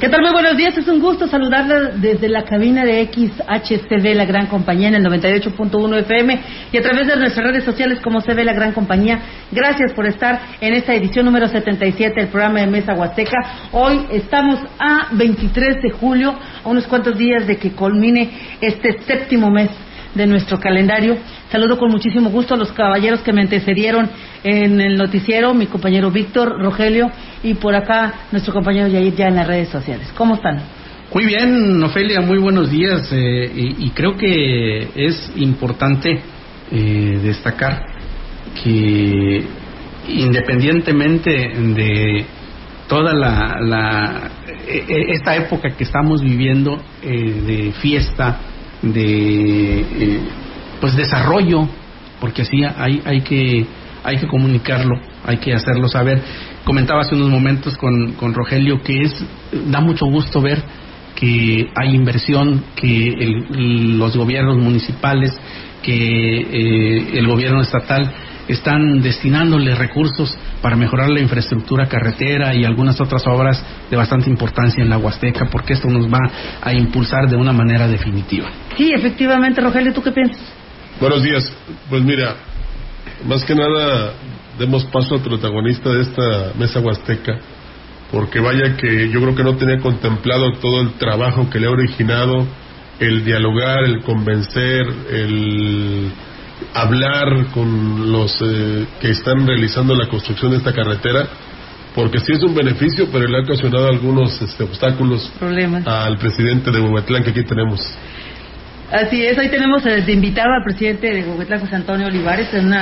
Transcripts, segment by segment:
¿Qué tal? Muy buenos días. Es un gusto saludarla desde la cabina de XHCD, la gran compañía, en el 98.1 FM y a través de nuestras redes sociales como ve la gran compañía. Gracias por estar en esta edición número 77 del programa de Mesa Huasteca. Hoy estamos a 23 de julio, a unos cuantos días de que culmine este séptimo mes de nuestro calendario. Saludo con muchísimo gusto a los caballeros que me antecedieron en el noticiero, mi compañero Víctor, Rogelio y por acá nuestro compañero Yair ya en las redes sociales. ¿Cómo están? Muy bien, Ofelia, muy buenos días. Eh, y, creo que es importante eh, destacar que independientemente de toda la, e, e, esta época que estamos viviendo eh, de fiesta, de pues desarrollo, porque así hay, hay que hay que comunicarlo, hay que hacerlo saber. Comentaba hace unos momentos con, con Rogelio que es da mucho gusto ver que hay inversión, que los gobiernos municipales, que eh, el gobierno estatal están destinándole recursos para mejorar la infraestructura carretera y algunas otras obras de bastante importancia en la Huasteca, porque esto nos va a impulsar de una manera definitiva. Sí, efectivamente, Rogelio, ¿tú qué piensas? Buenos días. Pues mira, más que nada demos paso al protagonista de esta mesa huasteca, porque vaya que yo creo que no tenía contemplado todo el trabajo que le ha originado el dialogar, el convencer, el hablar con los eh, que están realizando la construcción de esta carretera, porque sí es un beneficio, pero le ha ocasionado algunos este, obstáculos Problemas. al presidente de Huehuetlán que aquí tenemos. Así es, hoy tenemos eh, de invitado al presidente de Huehuetlán, José Antonio Olivares, un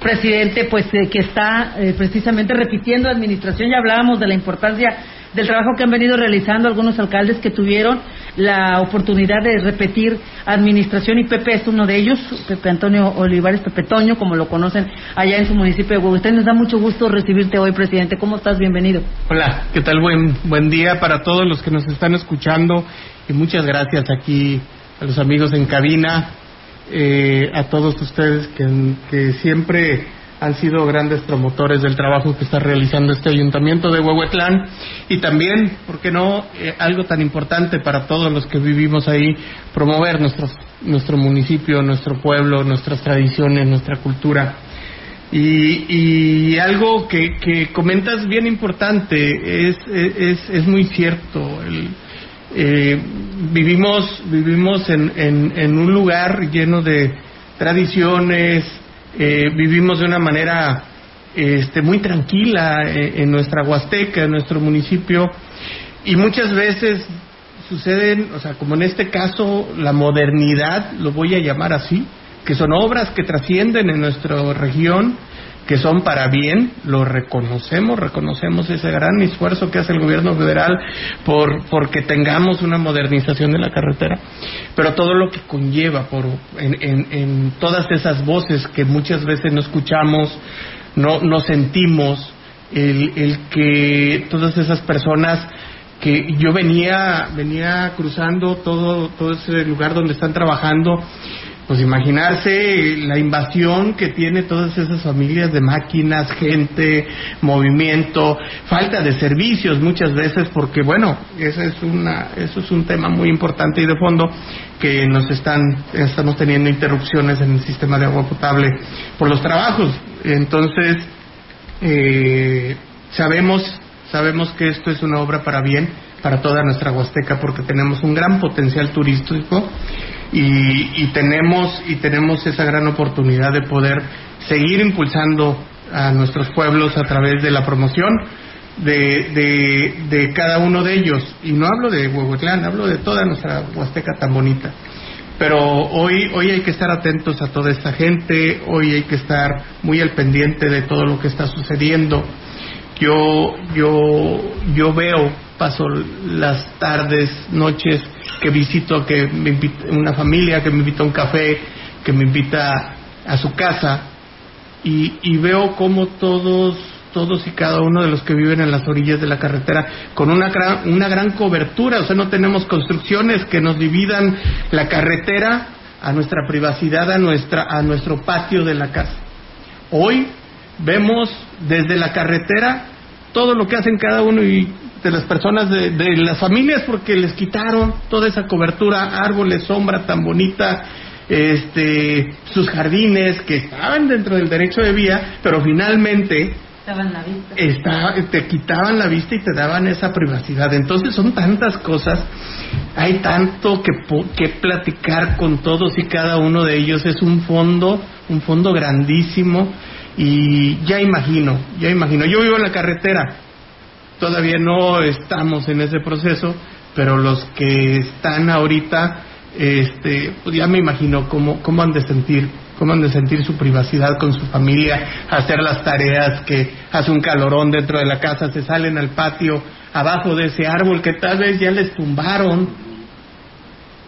presidente pues eh, que está eh, precisamente repitiendo administración. Ya hablábamos de la importancia del trabajo que han venido realizando algunos alcaldes que tuvieron la oportunidad de repetir administración y Pepe es uno de ellos, Pepe Antonio Olivares, Pepe Toño, como lo conocen allá en su municipio de Huehuetlán. Nos da mucho gusto recibirte hoy, presidente. ¿Cómo estás? Bienvenido. Hola, ¿qué tal? Buen, buen día para todos los que nos están escuchando y muchas gracias aquí a los amigos en cabina, eh, a todos ustedes que, siempre han sido grandes promotores del trabajo que está realizando este ayuntamiento de Huehuetlán y también, ¿por qué no?, eh, algo tan importante para todos los que vivimos ahí, promover nuestro, nuestro municipio, nuestro pueblo, nuestras tradiciones, nuestra cultura. Y, algo que, que, comentas bien importante, es, es, es muy cierto, el, eh, vivimos vivimos en, en, un lugar lleno de tradiciones, eh, vivimos de una manera este, muy tranquila en, en, nuestra Huasteca, en nuestro municipio, y muchas veces suceden, o sea, como en este caso, la modernidad, lo voy a llamar así, que son obras que trascienden en nuestra región, que son para bien, lo reconocemos, reconocemos ese gran esfuerzo que hace el gobierno federal por porque tengamos una modernización de la carretera, pero todo lo que conlleva por en, en, todas esas voces que muchas veces no escuchamos, no, no sentimos, el, el que todas esas personas que yo venía venía cruzando todo todo ese lugar donde están trabajando pues imaginarse la invasión que tiene todas esas familias de máquinas, gente, movimiento, falta de servicios muchas veces porque bueno, eso es una eso es un tema muy importante y de fondo que nos están estamos teniendo interrupciones en el sistema de agua potable por los trabajos. Entonces, eh, sabemos sabemos que esto es una obra para bien para toda nuestra Huasteca porque tenemos un gran potencial turístico y, tenemos y tenemos esa gran oportunidad de poder seguir impulsando a nuestros pueblos a través de la promoción de, de, cada uno de ellos. Y no hablo de Huehuetlán hablo de toda nuestra Huasteca tan bonita. Pero hoy hoy hay que estar atentos a toda esta gente hoy hay que estar muy al pendiente de todo lo que está sucediendo. Yo yo yo veo paso las tardes noches que visito, que me invita, una familia que me invita a un café, que me invita a su casa y, y veo cómo todos todos y cada uno de los que viven en las orillas de la carretera con una gran, una gran cobertura, o sea, no tenemos construcciones que nos dividan la carretera a nuestra privacidad, a, nuestra, a nuestro patio de la casa. Hoy vemos desde la carretera todo lo que hacen cada uno y de las personas de, de las familias porque les quitaron toda esa cobertura, árboles, sombra tan bonita, este, sus jardines que estaban dentro del derecho de vía, pero finalmente Está, te quitaban la vista y te daban esa privacidad. Entonces son tantas cosas, hay tanto que, que platicar con todos y cada uno de ellos. Es un fondo, un fondo grandísimo y ya imagino, ya imagino. Yo vivo en la carretera, todavía no estamos en ese proceso, pero los que están ahorita, este, pues ya me imagino cómo, cómo han de sentir cómo han de sentir su privacidad con su familia, hacer las tareas que hace un calorón dentro de la casa, se salen al patio, abajo de ese árbol que tal vez ya les tumbaron.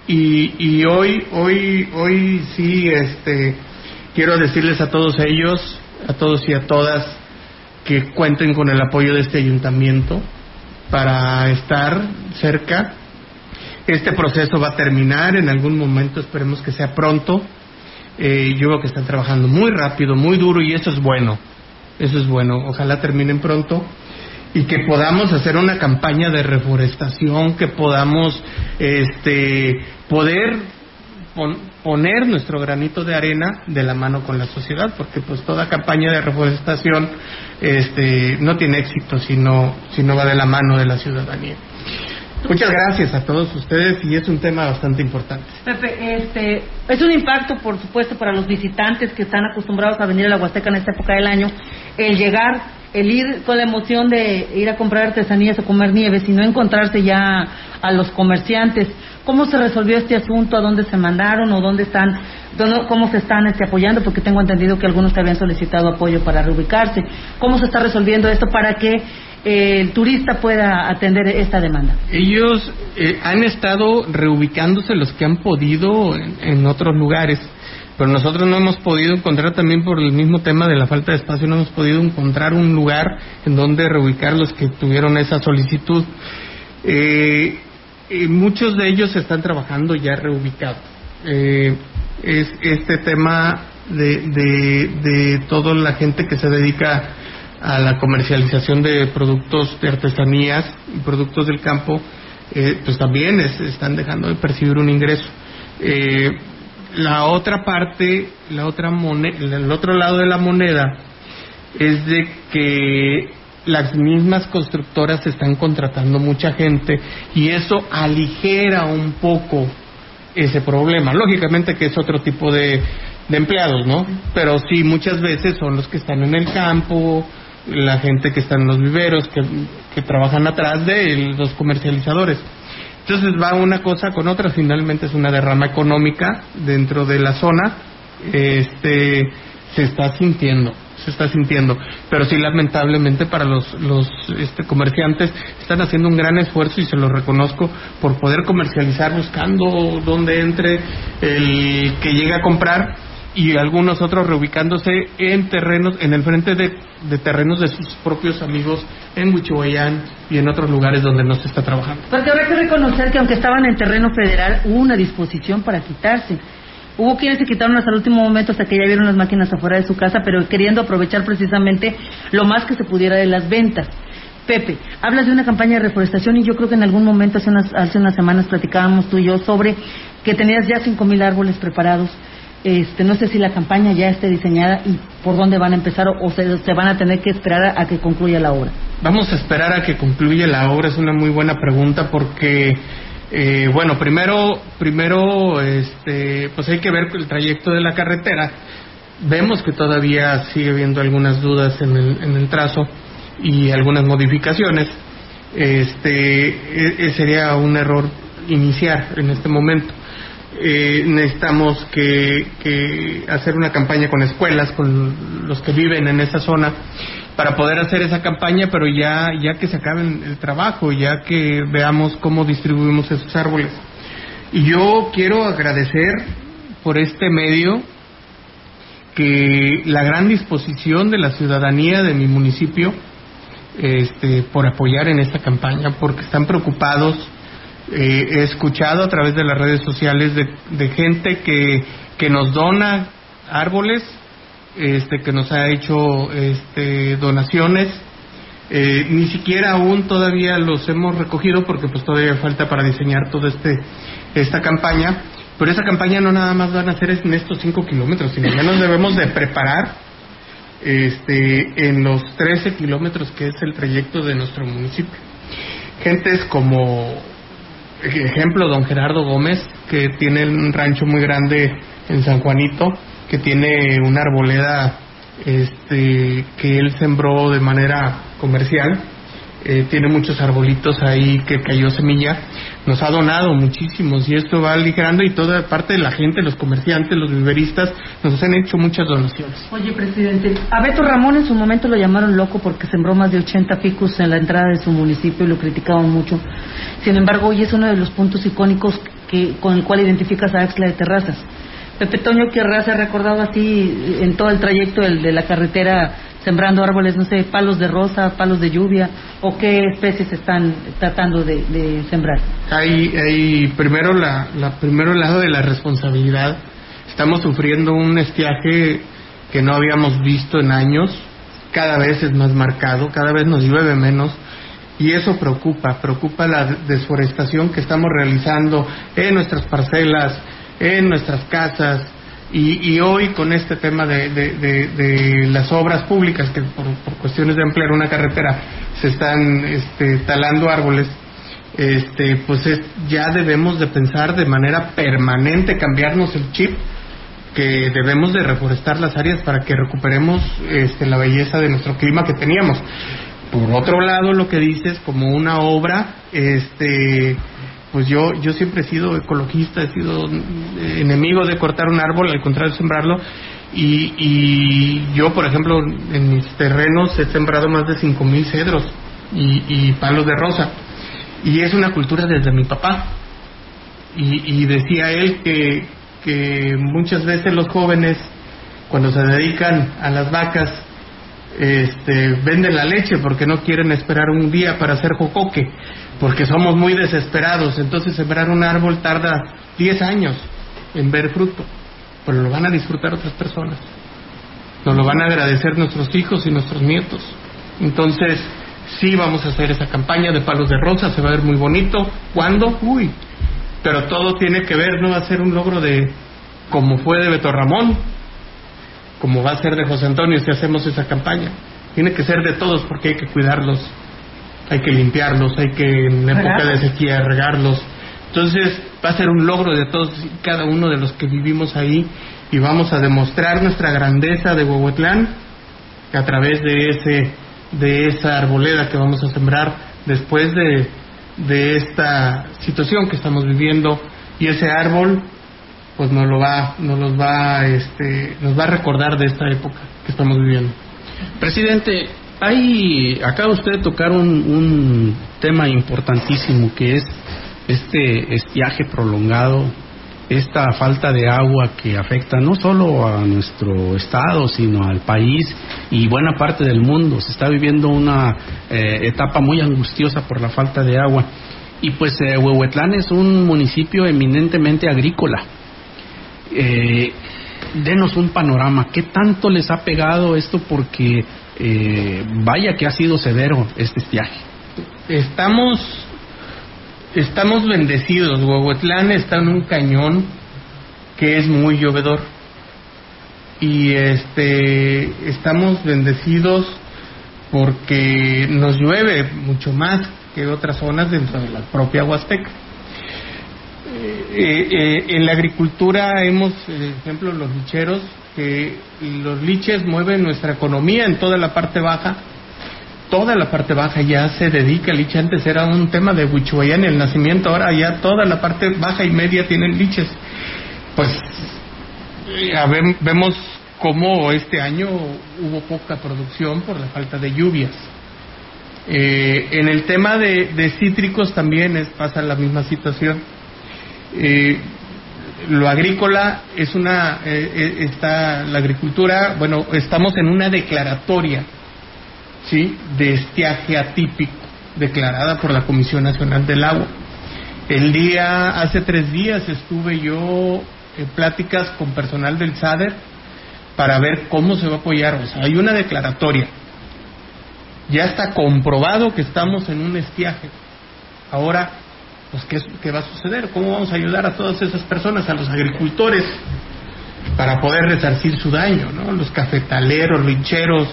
Y, y hoy, hoy, hoy sí, este, quiero decirles a todos ellos, a todos y a todas, que cuenten con el apoyo de este ayuntamiento para estar cerca. Este proceso va a terminar en algún momento, esperemos que sea pronto eh, yo veo que están trabajando muy rápido, muy duro y eso es bueno. Eso es bueno. Ojalá terminen pronto y que podamos hacer una campaña de reforestación, que podamos este, poder poner nuestro granito de arena de la mano con la sociedad, porque pues toda campaña de reforestación este, no tiene éxito si no, si no va de la mano de la ciudadanía. Muchas gracias a todos ustedes y es un tema bastante importante. Pepe, este, es un impacto, por supuesto, para los visitantes que están acostumbrados a venir a la Huasteca en esta época del año, el llegar, el ir con la emoción de ir a comprar artesanías o comer nieve, y no encontrarse ya a los comerciantes. ¿Cómo se resolvió este asunto? ¿A dónde se mandaron o dónde están? ¿Cómo se están este, apoyando? Porque tengo entendido que algunos te habían solicitado apoyo para reubicarse. ¿Cómo se está resolviendo esto para que el turista pueda atender esta demanda? Ellos eh, han estado reubicándose los que han podido en, otros lugares, pero nosotros no hemos podido encontrar también por el mismo tema de la falta de espacio, no hemos podido encontrar un lugar en donde reubicar los que tuvieron esa solicitud. Eh, muchos de ellos están trabajando ya reubicados. Eh, es este tema de, de, de toda la gente que se dedica a la comercialización de productos de artesanías y productos del campo, eh, pues también están dejando de percibir un ingreso. Eh, la otra parte, la otra moneda, el otro lado de la moneda es de que las mismas constructoras están contratando mucha gente y eso aligera un poco ese problema. Lógicamente que es otro tipo de, de empleados, ¿no? Pero sí, muchas veces son los que están en el campo, la gente que está en los viveros, que, que trabajan atrás de los comercializadores. Entonces va una cosa con otra, finalmente es una derrama económica dentro de la zona, este, se está sintiendo, se está sintiendo, pero sí lamentablemente para los, los este, comerciantes están haciendo un gran esfuerzo y se lo reconozco por poder comercializar buscando dónde entre el que llega a comprar y algunos otros reubicándose en terrenos, en el frente de, terrenos de sus propios amigos en Huichihuayán y en otros lugares donde no se está trabajando. Porque habrá que reconocer que aunque estaban en terreno federal, hubo una disposición para quitarse. Hubo quienes se quitaron hasta el último momento, hasta que ya vieron las máquinas afuera de su casa, pero queriendo aprovechar precisamente lo más que se pudiera de las ventas. Pepe, hablas de una campaña de reforestación y yo creo que en algún momento, hace unas, hace unas semanas, platicábamos tú y yo sobre que tenías ya 5.000 árboles preparados este, no sé si la campaña ya esté diseñada y por dónde van a empezar o, se, van a tener que esperar a, que concluya la obra. Vamos a esperar a que concluya la obra, es una muy buena pregunta porque, eh, bueno, primero, primero, este, pues hay que ver el trayecto de la carretera. Vemos que todavía sigue habiendo algunas dudas en el, en el trazo y algunas modificaciones. Este, e, e sería un error iniciar en este momento eh, necesitamos que, hacer una campaña con escuelas, con los que viven en esa zona, para poder hacer esa campaña, pero ya, ya que se acabe el trabajo, ya que veamos cómo distribuimos esos árboles. Y yo quiero agradecer por este medio que la gran disposición de la ciudadanía de mi municipio este, por apoyar en esta campaña, porque están preocupados. Eh, he escuchado a través de las redes sociales de, gente que, que nos dona árboles, este, que nos ha hecho este, donaciones. Eh, ni siquiera aún todavía los hemos recogido porque pues todavía falta para diseñar toda este, esta campaña pero esa campaña no nada más van a ser en estos 5 kilómetros, sino ya nos debemos de preparar este, en los 13 kilómetros que es el trayecto de nuestro municipio. Gentes como, ejemplo, don Gerardo Gómez, que tiene un rancho muy grande en San Juanito, que tiene una arboleda este, que él sembró de manera comercial eh, tiene muchos arbolitos ahí que cayó semilla, nos ha donado muchísimos y esto va aligerando y toda parte de la gente, los comerciantes, los viveristas, nos han hecho muchas donaciones. Oye, presidente, a Beto Ramón en su momento lo llamaron loco porque sembró más de 80 ficus en la entrada de su municipio y lo criticaban mucho. Sin embargo, hoy es uno de los puntos icónicos que, con el cual identificas a Axla de Terrazas. Pepe Toño Quierra se ha recordado así en todo el trayecto de la carretera sembrando árboles, no sé, palos de rosa, palos de lluvia, o qué especies están tratando de, sembrar? Hay, hay primero, la, la, primero el lado de la responsabilidad. Estamos sufriendo un estiaje que no habíamos visto en años, cada vez es más marcado, cada vez nos llueve menos. Y eso preocupa, preocupa la desforestación que estamos realizando en nuestras parcelas, en nuestras casas, y, hoy con este tema de, las obras públicas, que por, cuestiones de ampliar una carretera se están este, talando árboles, este, pues ya debemos de pensar de manera permanente, cambiarnos el chip, que debemos de reforestar las áreas para que recuperemos este, la belleza de nuestro clima que teníamos. Por otro lado, lo que dices como una obra, este, pues yo, yo siempre he sido ecologista, he sido eh, enemigo de cortar un árbol, al contrario sembrarlo. Y, y yo, por ejemplo, en mis terrenos he sembrado más de 5.000 cedros y, y, palos de rosa. Y es una cultura desde mi papá. Y, y decía él que, que muchas veces los jóvenes, cuando se dedican a las vacas, este, venden la leche porque no quieren esperar un día para hacer jocoque porque somos muy desesperados. Entonces sembrar un árbol tarda 10 años en ver fruto, pero lo van a disfrutar otras personas. Nos lo van a agradecer nuestros hijos y nuestros nietos. Entonces, sí vamos a hacer esa campaña de palos de rosa, se va a ver muy bonito. ¿Cuándo? Uy. Pero todo tiene que ver, no va a ser un logro de como fue de Beto Ramón, como va a ser de José Antonio si hacemos esa campaña. Tiene que ser de todos porque hay que cuidarlos hay que limpiarlos, hay que en época de sequía regarlos. Entonces va a ser un logro de todos y cada uno de los que vivimos ahí y vamos a demostrar nuestra grandeza de Huehuetlán a través de ese de esa arboleda que vamos a sembrar después de, de esta situación que estamos viviendo y ese árbol pues nos lo va nos los va este nos va a recordar de esta época que estamos viviendo. Presidente, hay, acaba usted de tocar un, un tema importantísimo que es este estiaje prolongado, esta falta de agua que afecta no solo a nuestro estado, sino al país y buena parte del mundo. Se está viviendo una eh, etapa muy angustiosa por la falta de agua. Y pues eh, Huehuetlán es un municipio eminentemente agrícola. Eh, denos un panorama, ¿qué tanto les ha pegado esto? Porque eh, vaya que ha sido severo este estiaje. Estamos, estamos bendecidos. Huehuetlán está en un cañón que es muy llovedor. Y este, estamos bendecidos porque nos llueve mucho más que otras zonas dentro de la propia Huasteca. Eh, eh, en la agricultura hemos, por ejemplo, los licheros que los liches mueven nuestra economía en toda la parte baja. Toda la parte baja ya se dedica al liche. Antes era un tema de en el nacimiento, ahora ya toda la parte baja y media tienen liches. Pues vemos cómo este año hubo poca producción por la falta de lluvias. Eh, en el tema de, cítricos también es, pasa la misma situación. Eh, lo agrícola es una, eh, eh, está la agricultura, bueno, estamos en una declaratoria, ¿sí? De estiaje atípico, declarada por la Comisión Nacional del Agua. El día, hace tres días estuve yo en pláticas con personal del SADER para ver cómo se va a apoyar. O sea, hay una declaratoria. Ya está comprobado que estamos en un estiaje. Ahora, pues, ¿qué, ¿qué va a suceder? ¿Cómo vamos a ayudar a todas esas personas, a los agricultores, para poder resarcir su daño, ¿no? Los cafetaleros, lincheros,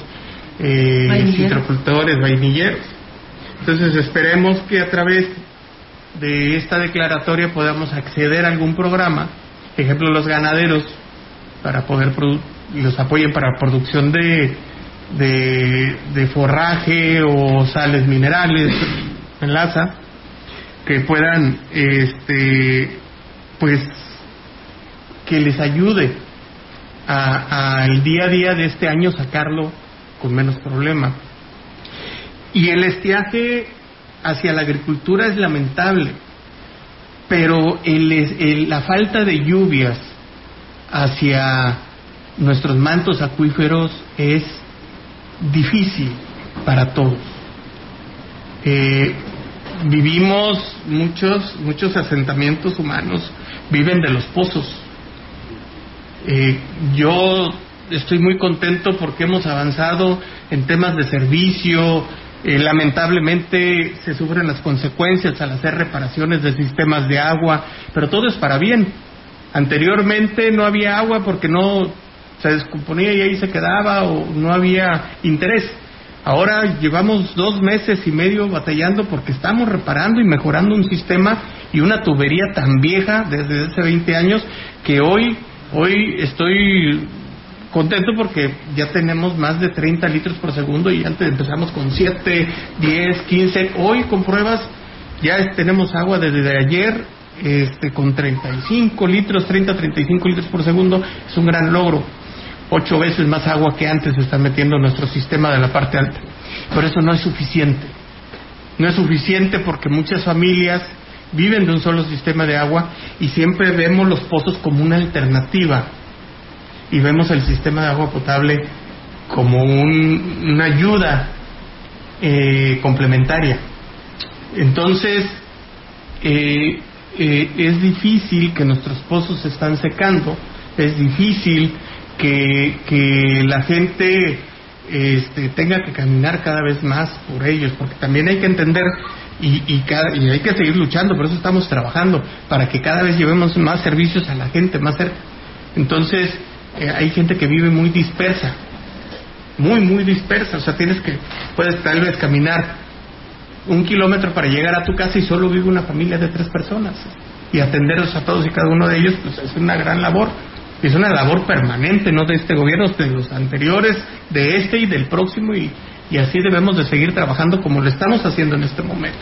eh, Vainilleros. citrocultores, vainilleros. Entonces esperemos que a través de esta declaratoria podamos acceder a algún programa, ejemplo los ganaderos, para poder produ- y los apoyen para producción de, de, de forraje o sales minerales, enlaza, que puedan, este, pues, que les ayude a- al día a día de este año sacarlo con menos problema. Y el estiaje hacia la agricultura es lamentable, pero el, el- la falta de lluvias hacia nuestros mantos acuíferos es difícil para todos. Eh, vivimos muchos muchos asentamientos humanos viven de los pozos. Eh, yo estoy muy contento porque hemos avanzado en temas de servicio. Eh, lamentablemente se sufren las consecuencias al hacer reparaciones de sistemas de agua, pero todo es para bien. Anteriormente no había agua porque no se descomponía y ahí se quedaba o no había interés. Ahora llevamos dos meses y medio batallando porque estamos reparando y mejorando un sistema y una tubería tan vieja desde hace 20 años que hoy, hoy estoy contento porque ya tenemos más de 30 litros por segundo y antes empezamos con 7, 10, 15. Hoy con pruebas ya tenemos agua desde ayer este, con 35 litros, 30, 35 litros por segundo. Es un gran logro ocho veces más agua que antes se está metiendo en nuestro sistema de la parte alta. Pero eso no es suficiente. No es suficiente porque muchas familias viven de un solo sistema de agua y siempre vemos los pozos como una alternativa y vemos el sistema de agua potable como un- una ayuda eh, complementaria. Entonces, eh, eh, es difícil que nuestros pozos se están secando, es difícil que, que la gente este, tenga que caminar cada vez más por ellos, porque también hay que entender y, y, cada- y hay que seguir luchando, por eso estamos trabajando, para que cada vez llevemos más servicios a la gente más cerca. Entonces, eh, hay gente que vive muy dispersa, muy, muy dispersa, o sea, tienes que, puedes tal vez caminar un kilómetro para llegar a tu casa y solo vive una familia de tres personas. Y atenderlos a todos y cada uno de ellos, pues es una gran labor. Es una labor permanente, no de este gobierno, de los anteriores, de este y del próximo, y, y así debemos de seguir trabajando como lo estamos haciendo en este momento.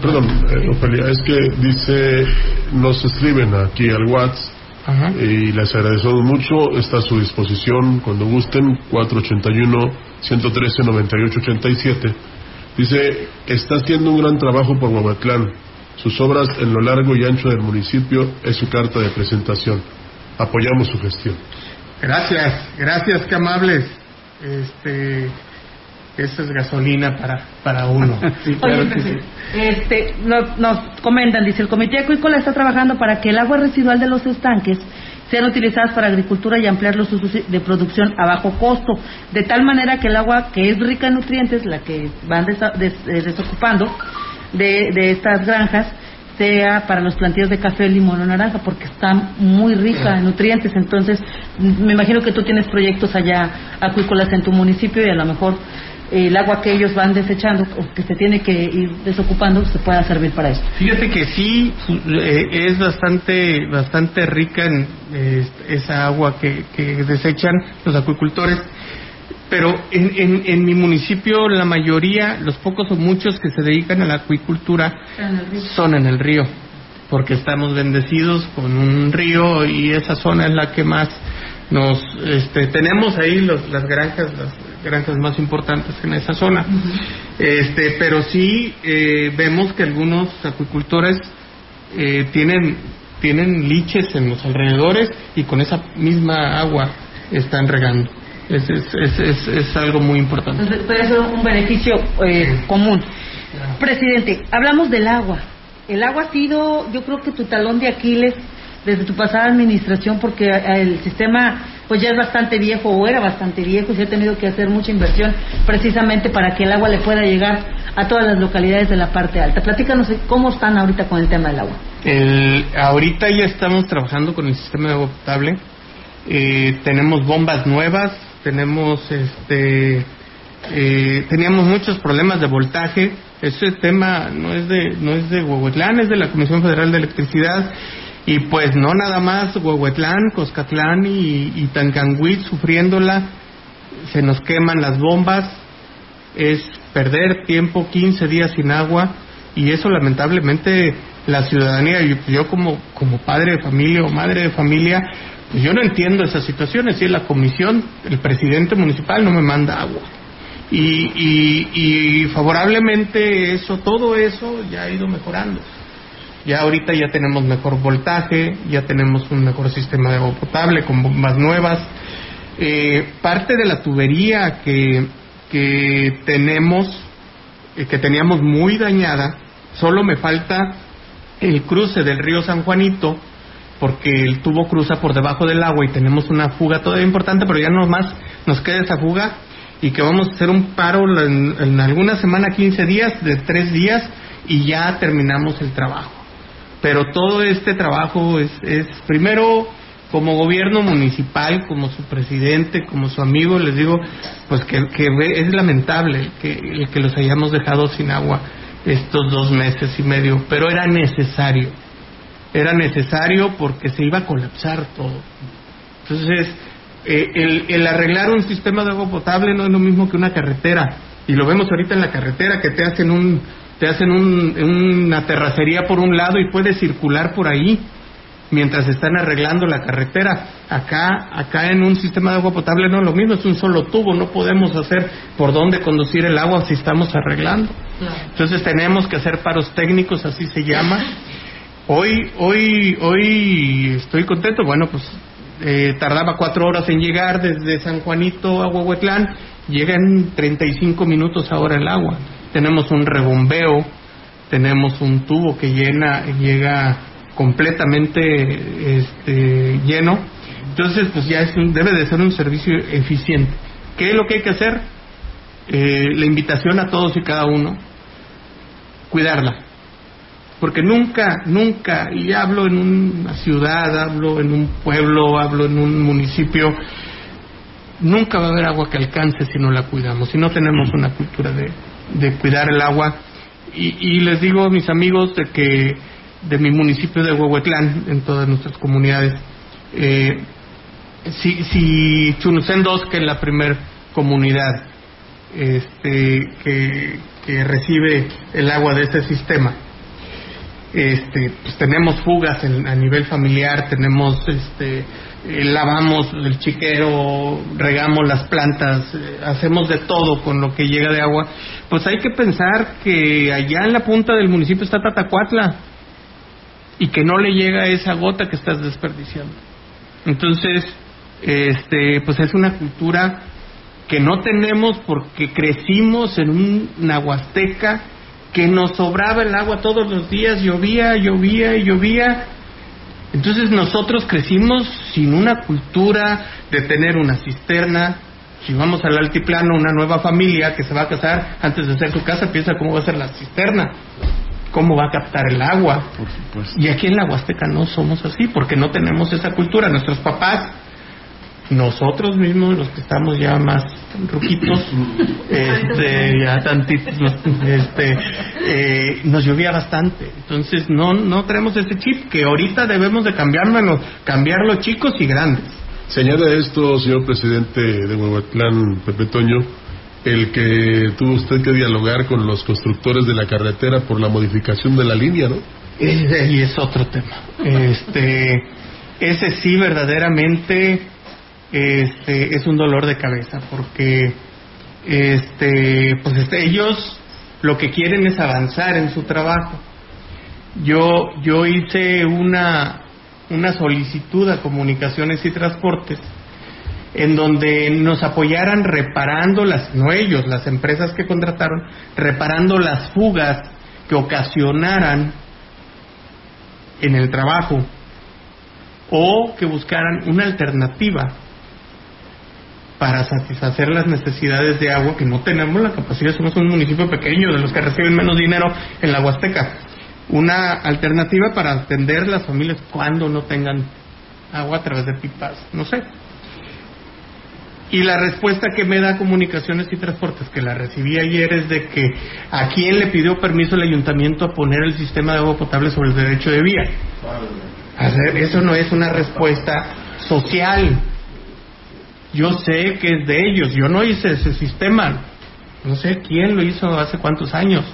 Perdón, eh, Ofelia, es que dice, nos escriben aquí al WhatsApp Ajá. y les agradecemos mucho. Está a su disposición cuando gusten, 481-113-9887. Dice, está haciendo un gran trabajo por Huamatlán. Sus obras en lo largo y ancho del municipio es su carta de presentación. Apoyamos su gestión. Gracias, gracias, qué amables. Este, eso es gasolina para, para uno. Sí, claro Oye, que sí. este, nos, nos comentan, dice, el Comité Acuícola está trabajando para que el agua residual de los estanques sean utilizadas para agricultura y ampliar los usos de producción a bajo costo, de tal manera que el agua que es rica en nutrientes, la que van desa- des- eh, desocupando de, de estas granjas, sea para los plantíos de café, limón o naranja, porque está muy rica en nutrientes. Entonces, me imagino que tú tienes proyectos allá acuícolas en tu municipio y a lo mejor eh, el agua que ellos van desechando o que se tiene que ir desocupando se pueda servir para eso. Fíjate que sí eh, es bastante bastante rica en eh, esa agua que desechan los acuicultores, pero en, en, en mi municipio la mayoría, los pocos o muchos que se dedican a la acuicultura son en el río, porque estamos bendecidos con un río y esa zona es la que más nos este, tenemos ahí los, las granjas las granjas más importantes en esa zona. Este pero sí eh, vemos que algunos acuicultores eh, tienen tienen liches en los alrededores y con esa misma agua están regando. Es, es, es, es algo muy importante. Entonces, puede ser un beneficio eh, común. Presidente, hablamos del agua. El agua ha sido, yo creo que tu talón de Aquiles desde tu pasada administración, porque el sistema pues ya es bastante viejo o era bastante viejo y se ha tenido que hacer mucha inversión precisamente para que el agua le pueda llegar a todas las localidades de la parte alta. Platícanos cómo están ahorita con el tema del agua. El, ahorita ya estamos trabajando con el sistema de agua potable. Eh, tenemos bombas nuevas, tenemos este eh, teníamos muchos problemas de voltaje. Ese tema no es de no es de Huehuetlán, es de la Comisión Federal de Electricidad. Y pues no nada más Huehuetlán, Coscatlán y, y Tancanguit sufriéndola, se nos queman las bombas, es perder tiempo, 15 días sin agua. Y eso lamentablemente la ciudadanía, yo, yo como, como padre de familia o madre de familia, pues yo no entiendo esas situaciones, si la comisión, el presidente municipal no me manda agua. Y, y, y favorablemente eso, todo eso ya ha ido mejorando. Ya ahorita ya tenemos mejor voltaje, ya tenemos un mejor sistema de agua potable con bombas nuevas. Eh, parte de la tubería que, que tenemos, eh, que teníamos muy dañada, solo me falta el cruce del río San Juanito, porque el tubo cruza por debajo del agua y tenemos una fuga todavía importante, pero ya no más nos queda esa fuga y que vamos a hacer un paro en, en alguna semana, 15 días, de tres días, y ya terminamos el trabajo. Pero todo este trabajo es, es, primero como gobierno municipal, como su presidente, como su amigo, les digo, pues que, que es lamentable que, que los hayamos dejado sin agua estos dos meses y medio, pero era necesario, era necesario porque se iba a colapsar todo. Entonces, eh, el, el arreglar un sistema de agua potable no es lo mismo que una carretera, y lo vemos ahorita en la carretera que te hacen un te hacen un, una terracería por un lado y puedes circular por ahí mientras están arreglando la carretera. Acá, acá en un sistema de agua potable no es lo mismo, es un solo tubo, no podemos hacer por dónde conducir el agua si estamos arreglando. Entonces tenemos que hacer paros técnicos, así se llama. Hoy, hoy, hoy estoy contento, bueno, pues eh, tardaba cuatro horas en llegar desde San Juanito a Huehuetlán, llega en 35 minutos ahora el agua tenemos un rebombeo, tenemos un tubo que llena, llega completamente este, lleno. Entonces, pues ya es un, debe de ser un servicio eficiente. ¿Qué es lo que hay que hacer? Eh, la invitación a todos y cada uno, cuidarla. Porque nunca, nunca, y hablo en una ciudad, hablo en un pueblo, hablo en un municipio, nunca va a haber agua que alcance si no la cuidamos, si no tenemos una cultura de, de cuidar el agua. Y, y, les digo a mis amigos de que de mi municipio de Huehuetlán, en todas nuestras comunidades, eh, si, si Chunucén 2, que es la primera comunidad este, que, recibe el agua de ese sistema, este, pues tenemos fugas a nivel familiar, tenemos este, eh, lavamos el chiquero, regamos las plantas, eh, hacemos de todo con lo que llega de agua, pues hay que pensar que allá en la punta del municipio está Tatacuatla y que no le llega esa gota que estás desperdiciando. Entonces, este, pues es una cultura que no tenemos porque crecimos en una huasteca que nos sobraba el agua todos los días, llovía, llovía y llovía entonces nosotros crecimos sin una cultura de tener una cisterna. Si vamos al altiplano, una nueva familia que se va a casar, antes de hacer su casa, piensa cómo va a ser la cisterna, cómo va a captar el agua. Por supuesto. Y aquí en la Huasteca no somos así, porque no tenemos esa cultura. Nuestros papás nosotros mismos, los que estamos ya más ruquitos, este, ya tantitos, este, eh, nos llovía bastante. Entonces no, no tenemos ese chip que ahorita debemos de cambiarlo, cambiarlo chicos y grandes. Señala esto, señor presidente de Huehuetlán, Pepe Toño, el que tuvo usted que dialogar con los constructores de la carretera por la modificación de la línea, ¿no? Y es otro tema. Este, ese sí verdaderamente este, es un dolor de cabeza porque este, pues este, ellos lo que quieren es avanzar en su trabajo. Yo, yo hice una, una solicitud a comunicaciones y transportes en donde nos apoyaran reparando las, no ellos, las empresas que contrataron, reparando las fugas que ocasionaran en el trabajo o que buscaran una alternativa para satisfacer las necesidades de agua que no tenemos la capacidad, somos un municipio pequeño de los que reciben menos dinero en la Huasteca. Una alternativa para atender las familias cuando no tengan agua a través de pipas, no sé. Y la respuesta que me da Comunicaciones y Transportes, que la recibí ayer, es de que a quién le pidió permiso el ayuntamiento a poner el sistema de agua potable sobre el derecho de vía. Eso no es una respuesta social. Yo sé que es de ellos, yo no hice ese sistema. No sé quién lo hizo hace cuántos años.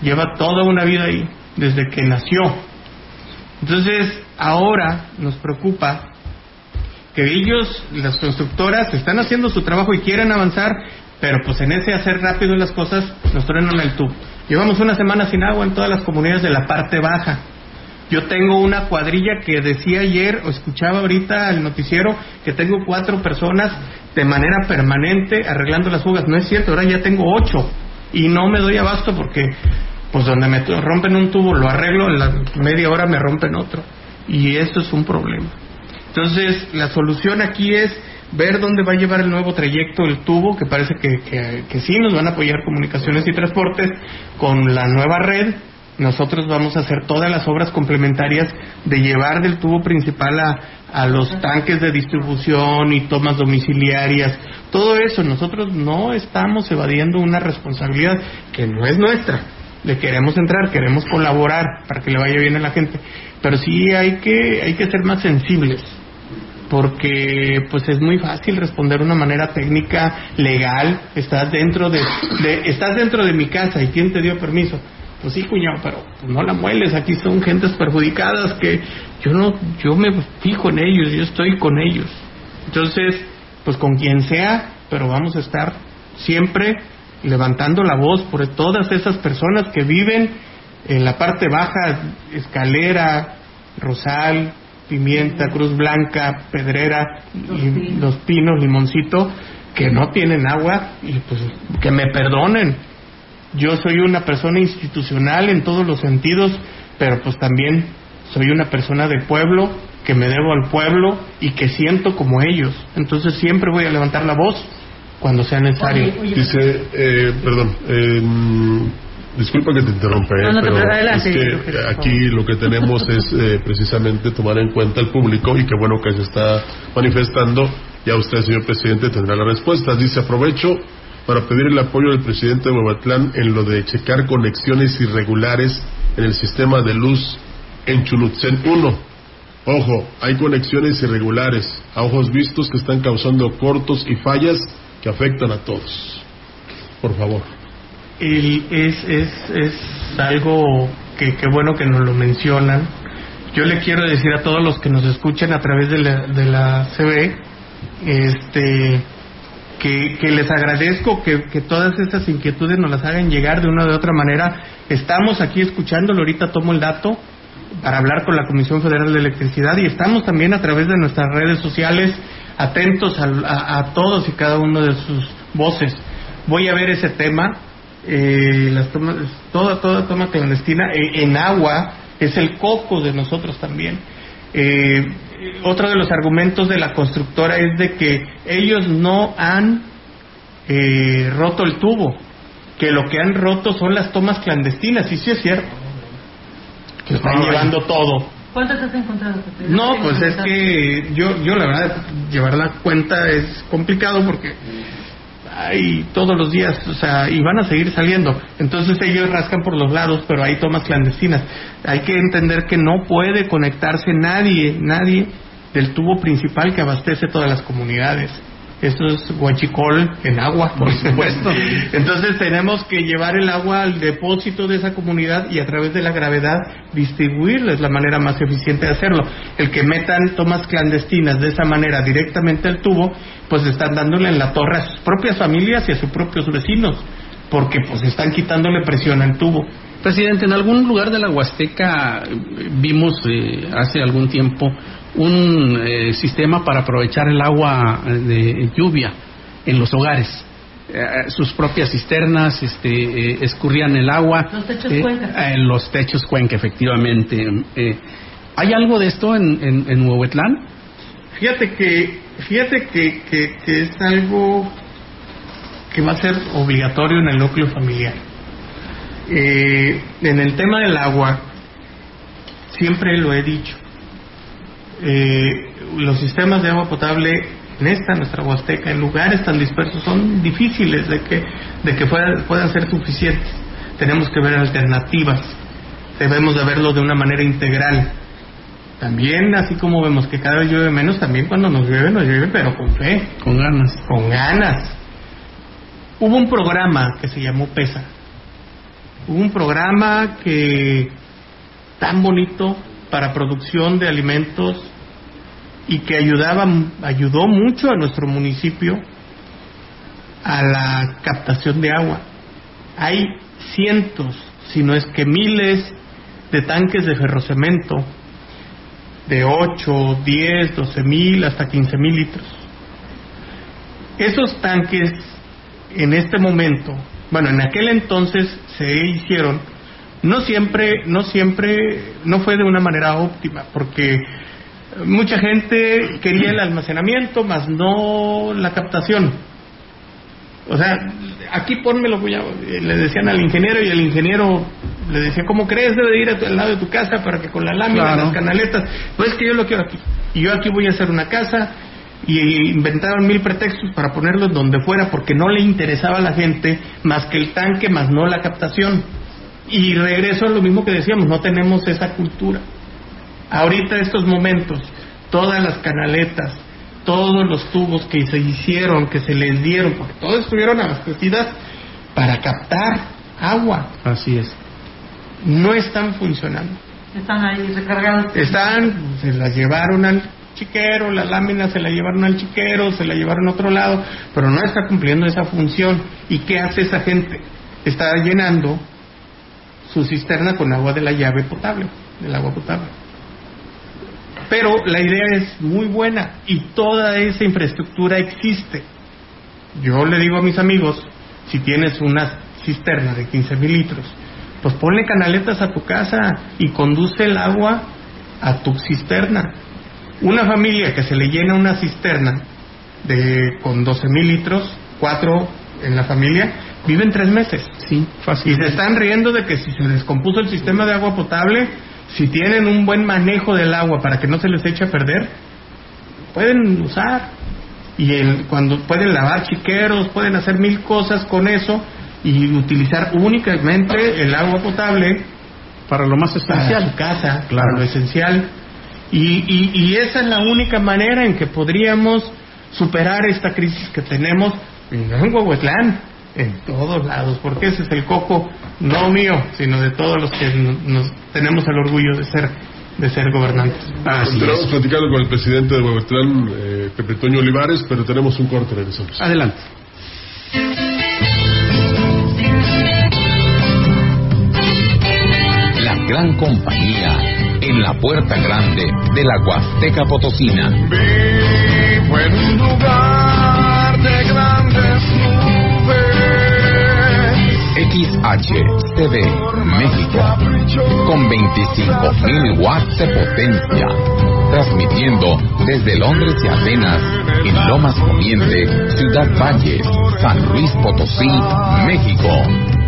Lleva toda una vida ahí, desde que nació. Entonces, ahora nos preocupa que ellos, las constructoras, están haciendo su trabajo y quieren avanzar, pero pues en ese hacer rápido las cosas nos truenan el tubo. Llevamos una semana sin agua en todas las comunidades de la parte baja. Yo tengo una cuadrilla que decía ayer, o escuchaba ahorita el noticiero, que tengo cuatro personas de manera permanente arreglando las fugas. No es cierto, ahora ya tengo ocho y no me doy abasto porque, pues donde me rompen un tubo lo arreglo, en la media hora me rompen otro. Y eso es un problema. Entonces, la solución aquí es ver dónde va a llevar el nuevo trayecto el tubo, que parece que, que, sí nos van a apoyar comunicaciones y transportes con la nueva red. Nosotros vamos a hacer todas las obras complementarias de llevar del tubo principal a, a los tanques de distribución y tomas domiciliarias. Todo eso, nosotros no estamos evadiendo una responsabilidad que no es nuestra. Le queremos entrar, queremos colaborar para que le vaya bien a la gente, pero sí hay que, hay que ser más sensibles porque pues es muy fácil responder de una manera técnica, legal, estás dentro de, estás dentro de mi casa y quién te dio permiso. Pues sí, cuñado, pero no la mueles, aquí son gentes perjudicadas que yo no yo me fijo en ellos, yo estoy con ellos. Entonces, pues con quien sea, pero vamos a estar siempre levantando la voz por todas esas personas que viven en la parte baja, Escalera, Rosal, Pimienta, Cruz Blanca, Pedrera, y Los Pinos, Limoncito, que no tienen agua y pues que me perdonen. Yo soy una persona institucional en todos los sentidos, pero pues también soy una persona de pueblo, que me debo al pueblo y que siento como ellos. Entonces siempre voy a levantar la voz cuando sea necesario. Dice, eh, perdón, eh, Disculpa que te interrumpa, ¿eh? pero es que aquí lo que tenemos es eh, precisamente tomar en cuenta el público y qué bueno que se está manifestando. Ya usted, señor presidente, tendrá la respuesta. Dice, aprovecho para pedir el apoyo del presidente de Huevatlán en lo de checar conexiones irregulares en el sistema de luz en Chulutzen 1. Ojo, hay conexiones irregulares, a ojos vistos, que están causando cortos y fallas que afectan a todos. Por favor es, es, es algo que, que, bueno que nos lo mencionan. Yo le quiero decir a todos los que nos escuchan a través de la, de la CB, este, que, que les agradezco que, todas esas inquietudes nos las hagan llegar de una u otra manera. Estamos aquí escuchándolo, ahorita tomo el dato para hablar con la Comisión Federal de Electricidad y estamos también a través de nuestras redes sociales atentos a, a todos y cada uno de sus voces. Voy a ver ese tema, eh, las tomas, toda, toda toma clandestina eh, en agua es el coco de nosotros también. Eh, otro de los argumentos de la constructora es de que ellos no han eh, roto el tubo, que lo que han roto son las tomas clandestinas, y sí es cierto, que están llevando todo. ¿Cuántas has encontrado? No, pues es que yo, yo la verdad, llevar la cuenta es complicado porque hay todos los días, o sea, y van a seguir saliendo. Entonces ellos rascan por los lados, pero hay tomas clandestinas. Hay que entender que no puede conectarse nadie, nadie del tubo principal que abastece todas las comunidades. Eso es guachicol en agua, por supuesto. Entonces tenemos que llevar el agua al depósito de esa comunidad y a través de la gravedad distribuirla, es la manera más eficiente de hacerlo. El que metan tomas clandestinas de esa manera directamente al tubo, pues están dándole en la torre a sus propias familias y a sus propios vecinos, porque pues están quitándole presión al tubo. Presidente, en algún lugar de la Huasteca eh, vimos eh, hace algún tiempo un eh, sistema para aprovechar el agua de lluvia en los hogares. sus propias cisternas este, escurrían el agua. Los techos cuenca. En los techos cuenca, efectivamente. ¿Hay algo de esto en, en, en Huehuetlán? Fíjate que, fíjate que, que, que es algo que va a ser obligatorio en el núcleo familiar. Eh, en el tema del agua, siempre lo he dicho, eh, los sistemas de agua potable en esta nuestra Huasteca, en lugares tan dispersos, son difíciles de que, de que puedan, puedan ser suficientes. Tenemos que ver alternativas, debemos de verlo de una manera integral. También, así como vemos que cada vez llueve menos, también cuando nos llueve, nos llueve, pero con fe. Con ganas. Con ganas. Hubo un programa que se llamó PESA, un programa que tan bonito para producción de alimentos y que ayudaba, ayudó mucho a nuestro municipio a la captación de agua. Hay cientos, si no es que miles, de tanques de ferrocemento de 8, 10, 12 mil hasta 15 mil litros. Esos tanques en este momento bueno, en aquel entonces se hicieron, no siempre, no siempre, no fue de una manera óptima, porque mucha gente quería el almacenamiento, más no la captación. O sea, aquí ponmelo, le decían al ingeniero y el ingeniero le decía, ¿cómo crees? Debe ir al lado de tu casa para que con la lámina, las canaletas, pues que yo lo quiero aquí. Y yo aquí voy a hacer una casa, y inventaron mil pretextos para ponerlos donde fuera porque no le interesaba a la gente más que el tanque, más no la captación. Y regreso a lo mismo que decíamos, no tenemos esa cultura. Ahorita estos momentos, todas las canaletas, todos los tubos que se hicieron, que se les dieron, porque todos estuvieron abastecidas para captar agua. Así es. No están funcionando. Están ahí recargados. Están, se las llevaron al chiquero, la lámina se la llevaron al chiquero, se la llevaron a otro lado, pero no está cumpliendo esa función. ¿Y qué hace esa gente? Está llenando su cisterna con agua de la llave potable, del agua potable. Pero la idea es muy buena y toda esa infraestructura existe. Yo le digo a mis amigos, si tienes una cisterna de 15 mil litros, pues ponle canaletas a tu casa y conduce el agua a tu cisterna una familia que se le llena una cisterna de con 12 mil litros, cuatro en la familia, viven tres meses. Sí, fácil. Y se están riendo de que si se descompuso el sistema de agua potable, si tienen un buen manejo del agua para que no se les eche a perder, pueden usar. Y el, cuando pueden lavar chiqueros, pueden hacer mil cosas con eso y utilizar únicamente el agua potable para lo más esencial. Para su casa, claro. lo esencial y, y, esa es la única manera en que podríamos superar esta crisis que tenemos en Huehuetlán, en todos lados, porque ese es el coco, no mío, sino de todos los que nos, tenemos el orgullo de ser de ser gobernantes. Así Tenemos platicando con el presidente de Huehuetlán, eh, Pepe Toño Olivares, pero tenemos un corte, regresamos. Adelante. La gran compañía en la puerta grande de la Huasteca Potosina. Vivo en un lugar de grandes XHTV México con 25.000 watts de potencia transmitiendo desde Londres y Atenas en Lomas Poniente, Ciudad Valles, San Luis Potosí, México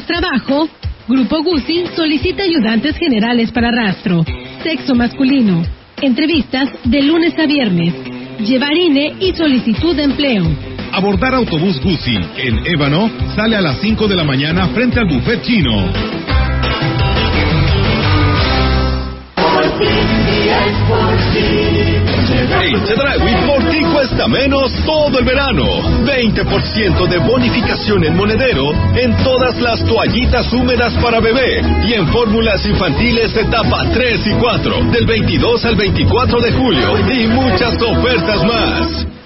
¿Buscas trabajo? Grupo Guzzi solicita ayudantes generales para rastro. Sexo masculino. Entrevistas de lunes a viernes. Llevar INE y solicitud de empleo. Abordar autobús Gucci en Ébano sale a las 5 de la mañana frente al buffet chino. En Chedraui por ti cuesta menos todo el verano. 20% de bonificación en monedero en todas las toallitas húmedas para bebé y en fórmulas infantiles etapa 3 y 4 del 22 al 24 de julio y muchas ofertas más.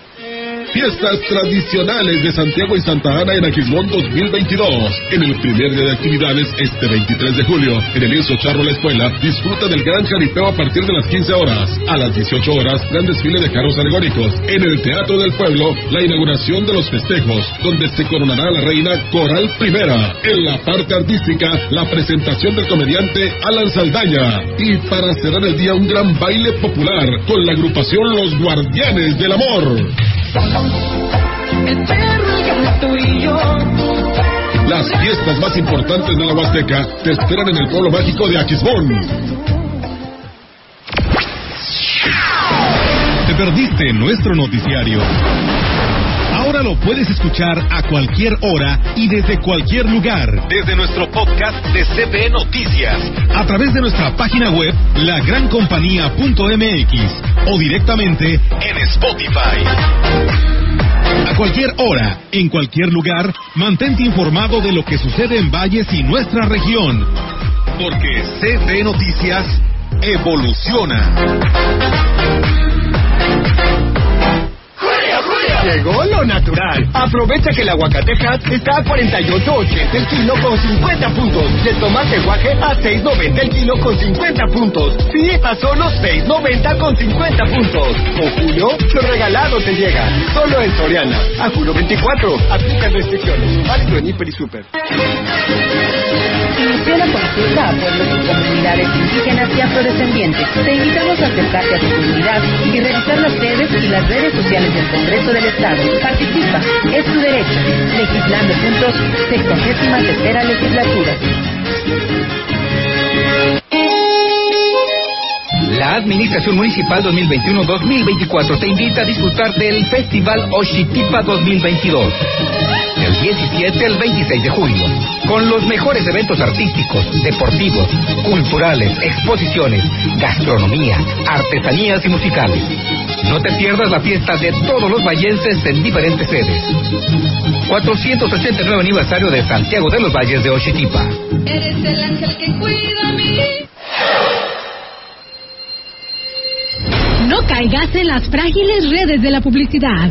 Fiestas tradicionales de Santiago y Santa Ana en Aquismón 2022. En el primer día de actividades, este 23 de julio, en el Lienzo Charro La Escuela, disfruta del gran jaripeo a partir de las 15 horas. A las 18 horas, gran desfile de carros alegóricos. En el Teatro del Pueblo, la inauguración de los festejos, donde se coronará la reina Coral Primera. En la parte artística, la presentación del comediante Alan Saldaña. Y para cerrar el día, un gran baile popular con la agrupación Los Guardianes del Amor. El perro, el gato y yo. Las fiestas más importantes de la Huasteca te esperan en el pueblo mágico de Aquismón. ¿Te perdiste nuestro noticiario? Ahora lo puedes escuchar a cualquier hora y desde cualquier lugar. Desde nuestro podcast de CB Noticias. A través de nuestra página web, lagrancompañía.mx o directamente en Spotify. A cualquier hora, en cualquier lugar, mantente informado de lo que sucede en Valles y nuestra región. Porque CB Noticias evoluciona. Llegó lo natural. Aprovecha que el aguacate Hat está a 48.80 el kilo con 50 puntos. Y el tomate guaje a 6.90 el kilo con 50 puntos. Sí, a solo 6.90 con 50 puntos. Con Julio, lo regalado te llega. Solo en Soriana. A Julio 24. Aplican restricciones. Válido en Hiper y Super. Inició la consulta a pueblos y comunidades indígenas y afrodescendientes. Te invitamos a acercarte a tu comunidad y revisar las sedes y las redes sociales del Congreso del Estado. Participa, es tu derecho. Legislando juntos, 63 tercera legislatura. La Administración Municipal 2021-2024 te invita a disfrutar del Festival Oshitipa 2022 del 17 al 26 de julio, con los mejores eventos artísticos, deportivos, culturales, exposiciones, gastronomía, artesanías y musicales. No te pierdas la fiesta de todos los vallenses en diferentes sedes. 489 aniversario de Santiago de los Valles de Oshitipa. Eres el ángel que cuida mi. No caigas en las frágiles redes de la publicidad.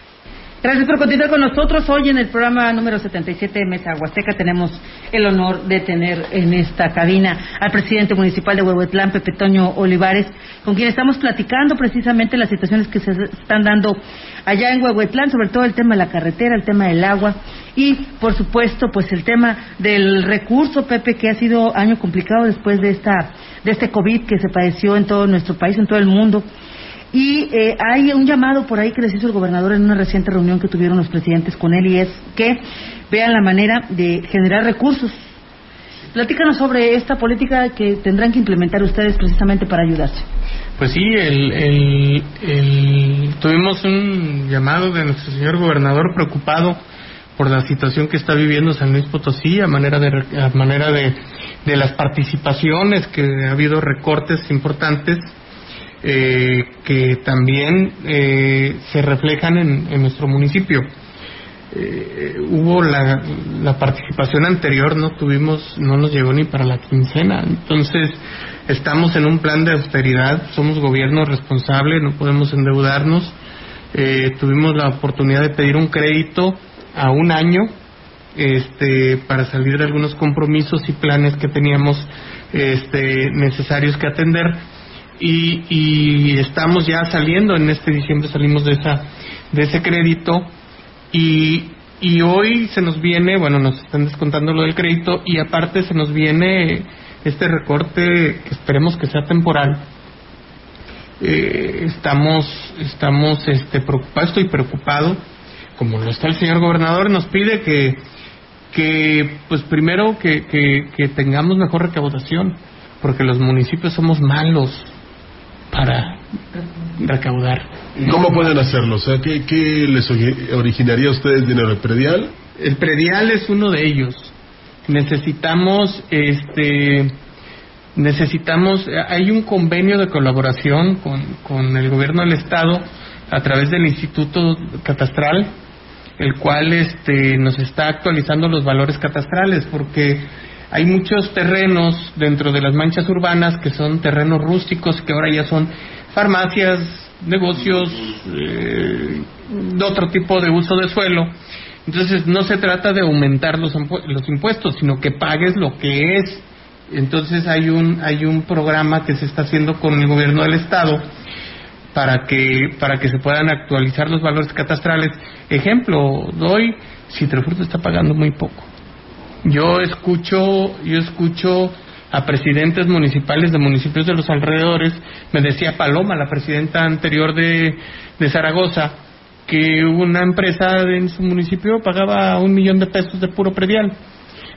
Gracias por continuar con nosotros. Hoy en el programa número 77 de Mesa Huasteca tenemos el honor de tener en esta cabina al presidente municipal de Huehuetlán, Pepe Toño Olivares, con quien estamos platicando precisamente las situaciones que se están dando allá en Huehuetlán, sobre todo el tema de la carretera, el tema del agua y, por supuesto, pues el tema del recurso, Pepe, que ha sido año complicado después de esta de este COVID que se padeció en todo nuestro país, en todo el mundo. Y eh, hay un llamado por ahí que les hizo el gobernador en una reciente reunión que tuvieron los presidentes con él y es que vean la manera de generar recursos. Platícanos sobre esta política que tendrán que implementar ustedes precisamente para ayudarse. Pues sí, el, el, el- tuvimos un llamado de nuestro señor gobernador preocupado por la situación que está viviendo San Luis Potosí a manera de a manera de, de las participaciones que ha habido recortes importantes eh, que también eh, se reflejan en, en nuestro municipio. Eh, hubo la, la participación anterior, no tuvimos, no nos llegó ni para la quincena. Entonces, estamos en un plan de austeridad, somos gobierno responsable, no podemos endeudarnos. Eh, tuvimos la oportunidad de pedir un crédito a un año este, para salir de algunos compromisos y planes que teníamos este, necesarios que atender. Y, y estamos ya saliendo, en este diciembre salimos de, esa, de ese crédito y, y hoy se nos viene, bueno, nos están descontando lo del crédito y aparte se nos viene este recorte que esperemos que sea temporal. Eh, estamos, estamos, este, preocupados, estoy preocupado, como lo está el señor gobernador, nos pide que, que pues primero que, que, que tengamos mejor recaudación, porque los municipios somos malos para recaudar. ¿Y cómo pueden hacerlo? O sea, ¿qué, qué les ori- originaría a ustedes dinero? ¿El predial? El predial es uno de ellos. Necesitamos, este, necesitamos, hay un convenio de colaboración con, con el gobierno del estado a través del Instituto Catastral, el cual, este, nos está actualizando los valores catastrales, porque hay muchos terrenos dentro de las manchas urbanas que son terrenos rústicos que ahora ya son farmacias, negocios, eh, de otro tipo de uso de suelo. Entonces no se trata de aumentar los, impu- los impuestos, sino que pagues lo que es. Entonces hay un hay un programa que se está haciendo con el gobierno del estado para que para que se puedan actualizar los valores catastrales. Ejemplo, doy Citrefruto está pagando muy poco. Yo escucho yo escucho a presidentes municipales de municipios de los alrededores, me decía Paloma, la presidenta anterior de, Zaragoza, que una empresa en su municipio pagaba un millón de pesos de puro predial.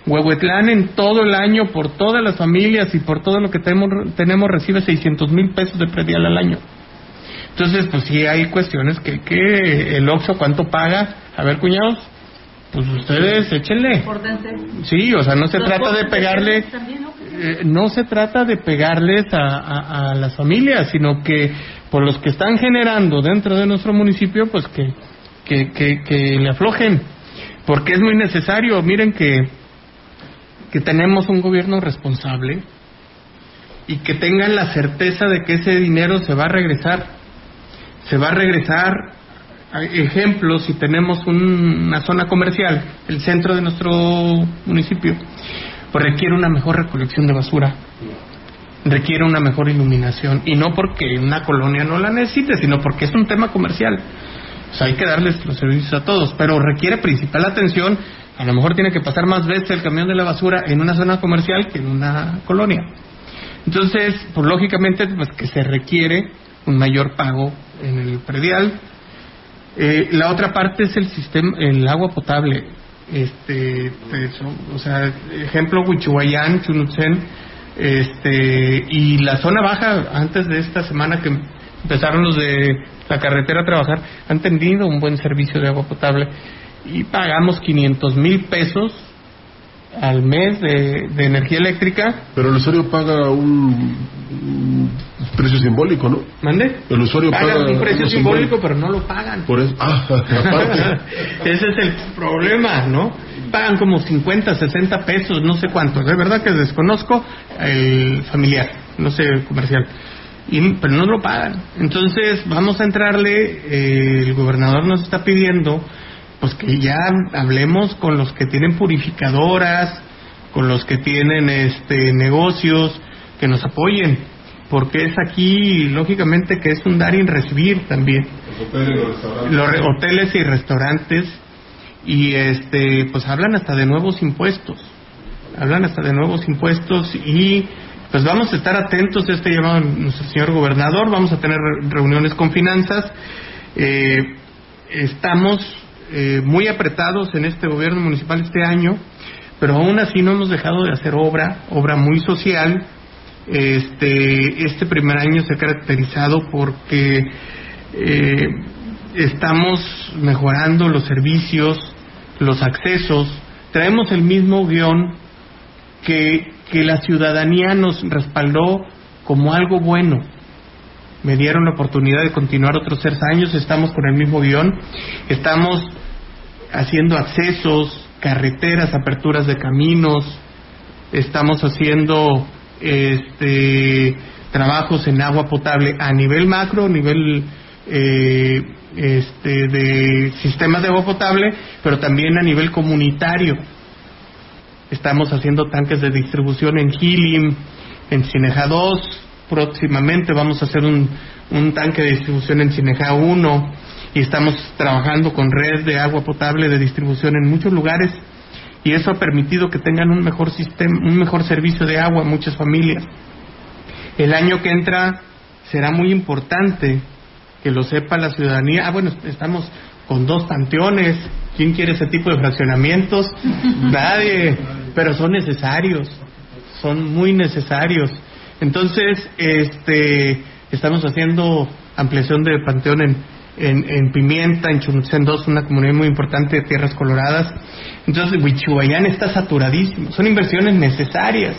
Huehuetlán en todo el año, por todas las familias y por todo lo que tenemos, tenemos recibe 600 mil pesos de predial al año. Entonces, pues sí hay cuestiones que, que el Oxxo cuánto paga. A ver, cuñados, pues ustedes échenle. Sí, o sea, no se Los trata de pegarle, también, ¿no? eh, no se trata de pegarles a, a- a las familias, sino que por los que están generando dentro de nuestro municipio, pues que, que, que, que le aflojen, porque es muy necesario. Miren que, que tenemos un gobierno responsable y que tengan la certeza de que ese dinero se va a regresar. Se va a regresar hay ejemplos, si tenemos un- una zona comercial, el centro de nuestro municipio, pues requiere una mejor recolección de basura, requiere una mejor iluminación, y no porque una colonia no la necesite, sino porque es un tema comercial. O sea, hay que darles los servicios a todos, pero requiere principal atención. A lo mejor tiene que pasar más veces el camión de la basura en una zona comercial que en una colonia. Entonces, pues lógicamente, pues que se requiere un mayor pago en el predial, eh, la otra parte es el sistema, el agua potable. Este, o sea, ejemplo, Huichihuayán, Chunutzen, este, y la zona baja, antes de esta semana que empezaron los de la carretera a trabajar, han tenido un buen servicio de agua potable y pagamos 500 mil pesos al mes de, de energía eléctrica. Pero el usuario paga un, un precio simbólico, ¿no? ¿Mande? El usuario paga un precio simbólico, pero no lo pagan. Por eso, ah, aparte. Ese es el problema, ¿no? Pagan como 50, 60 pesos, no sé cuánto. De verdad que desconozco el familiar, no sé el comercial. Y, pero no lo pagan. Entonces, vamos a entrarle. eh, el gobernador nos está pidiendo pues que ya hablemos con los que tienen purificadoras, con los que tienen este negocios, que nos apoyen, porque es aquí, lógicamente, que es un dar y recibir también. Los hoteles y restaurantes. Y este pues hablan hasta de nuevos impuestos hablan hasta de nuevos impuestos y pues vamos a estar atentos a este llamado nuestro señor gobernador vamos a tener re- reuniones con finanzas Eh, estamos eh, muy apretados en este gobierno municipal este año pero aún así no hemos dejado de hacer obra obra muy social este este primer año se ha caracterizado porque eh, estamos mejorando los servicios, los accesos, traemos el mismo guion que, que la ciudadanía nos respaldó como algo bueno. Me dieron la oportunidad de continuar otros tres años, estamos con el mismo guion, estamos haciendo accesos, carreteras, aperturas de caminos, estamos haciendo este trabajos en agua potable a nivel macro, a nivel eh, este, de sistemas de agua potable, pero también a nivel comunitario. Estamos haciendo tanques de distribución en Gilim, en Cineja 2, próximamente vamos a hacer un, un tanque de distribución en Cineja 1 y estamos trabajando con red de agua potable de distribución en muchos lugares y eso ha permitido que tengan un mejor sistema, un mejor servicio de agua a muchas familias. El año que entra será muy importante que lo sepa la ciudadanía. Ah, bueno, estamos con dos panteones. ¿Quién quiere ese tipo de fraccionamientos? Nadie, pero son necesarios, son muy necesarios. Entonces, este, estamos haciendo ampliación de panteón en, en, en Pimienta, en Chunutzen 2, una comunidad muy importante de tierras coloradas. Entonces, Huichuayán está saturadísimo. Son inversiones necesarias.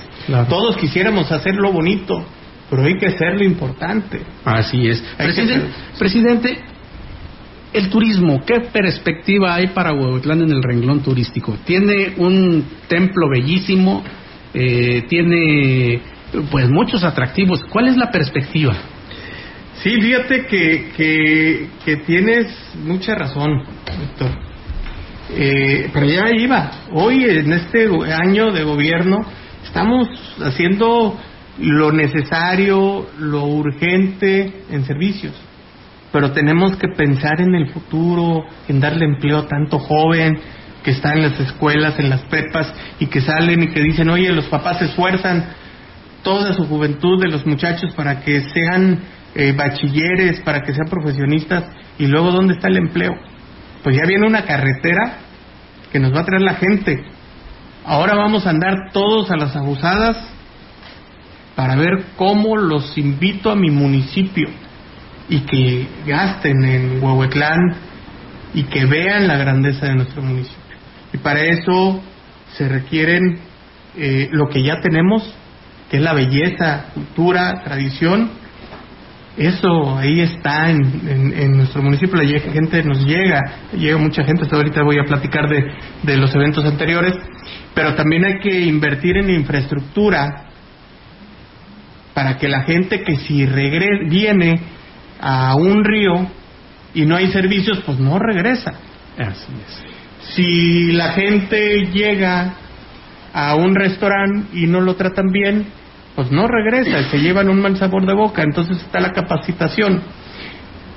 Todos quisiéramos hacerlo bonito, pero hay que hacerlo importante. Así es. Presidente, hacer- presidente, el turismo, ¿qué perspectiva hay para Huehuetlán en el renglón turístico? Tiene un templo bellísimo, eh, tiene pues muchos atractivos. ¿Cuál es la perspectiva? Sí, fíjate que, que, tienes mucha razón, Víctor. Eh, pero ya iba. Hoy, en este año de gobierno, estamos haciendo lo necesario, lo urgente en servicios. Pero tenemos que pensar en el futuro, en darle empleo a tanto joven que está en las escuelas, en las prepas, y que salen y que dicen, oye, los papás se esfuerzan toda su juventud de los muchachos para que sean eh, bachilleres, para que sean profesionistas, y luego ¿dónde está el empleo? Pues ya viene una carretera que nos va a traer la gente. Ahora vamos a andar todos a las abusadas para ver cómo los invito a mi municipio y que gasten en Huehuetlán y que vean la grandeza de nuestro municipio. Y para eso se requieren eh, lo que ya tenemos, que es la belleza, cultura, tradición. Eso ahí está en, en- en nuestro municipio, la gente nos llega, llega mucha gente, hasta ahorita voy a platicar de, de los eventos anteriores, pero también hay que invertir en infraestructura para que la gente que si regre viene a un río y no hay servicios, pues no regresa. Así es. Si la gente llega a un restaurante y no lo tratan bien, pues no regresa, se llevan un mal sabor de boca, entonces está la capacitación.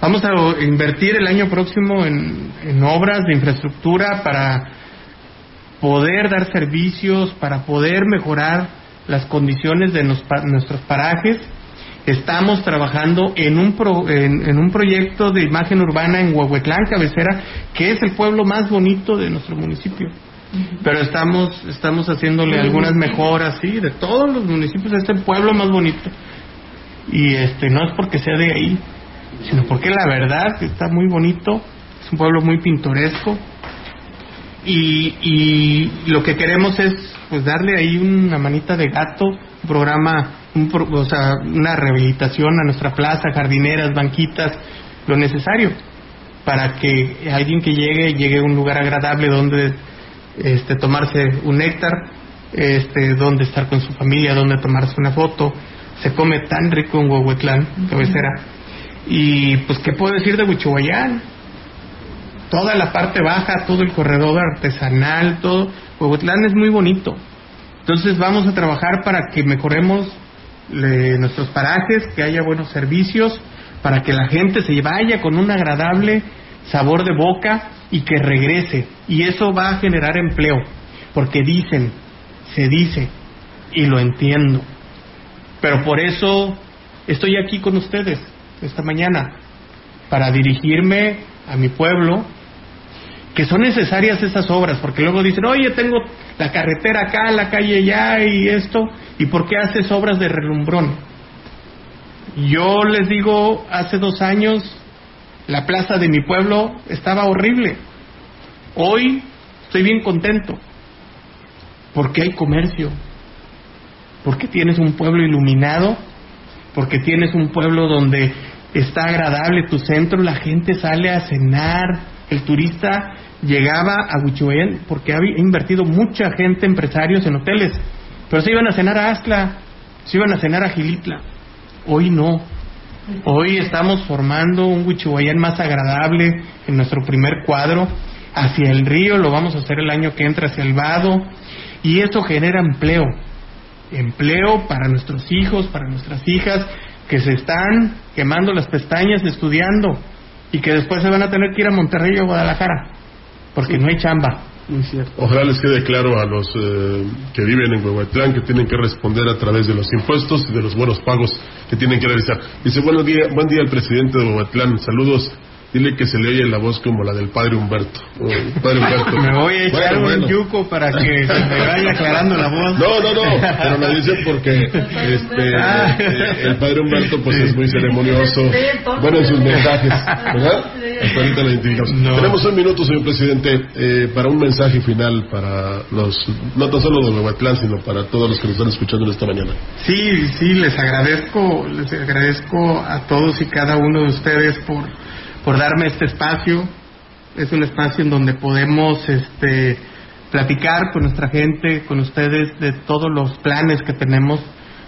Vamos a invertir el año próximo en, obras de infraestructura para poder dar servicios, para poder mejorar las condiciones de nuestros parajes. Estamos trabajando en un, pro- en un proyecto de imagen urbana en Huehuetlán, cabecera, que es el pueblo más bonito de nuestro municipio. Pero estamos, estamos haciéndole algunas mejoras, sí, de todos los municipios, es el pueblo más bonito. Y este no es porque sea de ahí, sino porque la verdad está muy bonito, es un pueblo muy pintoresco. Y, y lo que queremos es pues darle ahí una manita de gato, un programa, un pro- o sea, una rehabilitación a nuestra plaza, jardineras, banquitas, lo necesario para que alguien que llegue llegue a un lugar agradable donde este tomarse un néctar, este donde estar con su familia, donde tomarse una foto. Se come tan rico en Huehuetlán, cabecera. Y pues qué puedo decir de Huichuayán? Toda la parte baja, todo el corredor artesanal, todo Huehuetlán es muy bonito. Entonces vamos a trabajar para que mejoremos le- nuestros parajes, que haya buenos servicios, para que la gente se vaya con un agradable sabor de boca y que regrese. Y eso va a generar empleo, porque dicen, se dice, y lo entiendo. Pero por eso estoy aquí con ustedes esta mañana, para dirigirme a mi pueblo, que son necesarias esas obras, porque luego dicen, oye, tengo la carretera acá, la calle allá y esto, ¿y por qué haces obras de relumbrón? Yo les digo, hace dos años la plaza de mi pueblo estaba horrible. Hoy estoy bien contento, porque hay comercio, porque tienes un pueblo iluminado, porque tienes un pueblo donde está agradable tu centro, la gente sale a cenar, el turista llegaba a Huichuén porque ha invertido mucha gente, empresarios en hoteles, pero se iban a cenar a Astla, se iban a cenar a Gilitla. Hoy no. Hoy estamos formando un Huichuayán más agradable en nuestro primer cuadro. Hacia el río lo vamos a hacer el año que entra hacia el vado. Y esto genera empleo. Empleo para nuestros hijos, para nuestras hijas, que se están quemando las pestañas estudiando y que después se van a tener que ir a Monterrey o Guadalajara porque no hay chamba. Ojalá les quede claro a los eh, que viven en Huehuetlán que tienen que responder a través de los impuestos y de los buenos pagos que tienen que realizar. Dice, buen día, buen día al presidente de Huehuetlán, saludos Dile que se le oye la voz como la del padre Humberto. padre Humberto. me voy a echar un yuco para que se me vaya aclarando la voz. No, no, no, pero lo dice porque este, ah. eh, el padre Humberto pues es muy ceremonioso. Bueno, en sus mensajes, ¿verdad? ahorita lo identificamos. Tenemos un minuto, señor presidente, eh, para un mensaje final para los, no tan solo de Nuevatlán, sino para todos los que nos están escuchando en esta mañana. Sí, sí, les agradezco, les agradezco a todos y cada uno de ustedes por por darme este espacio. Es un espacio en donde podemos este, platicar con nuestra gente, con ustedes, de todos los planes que tenemos.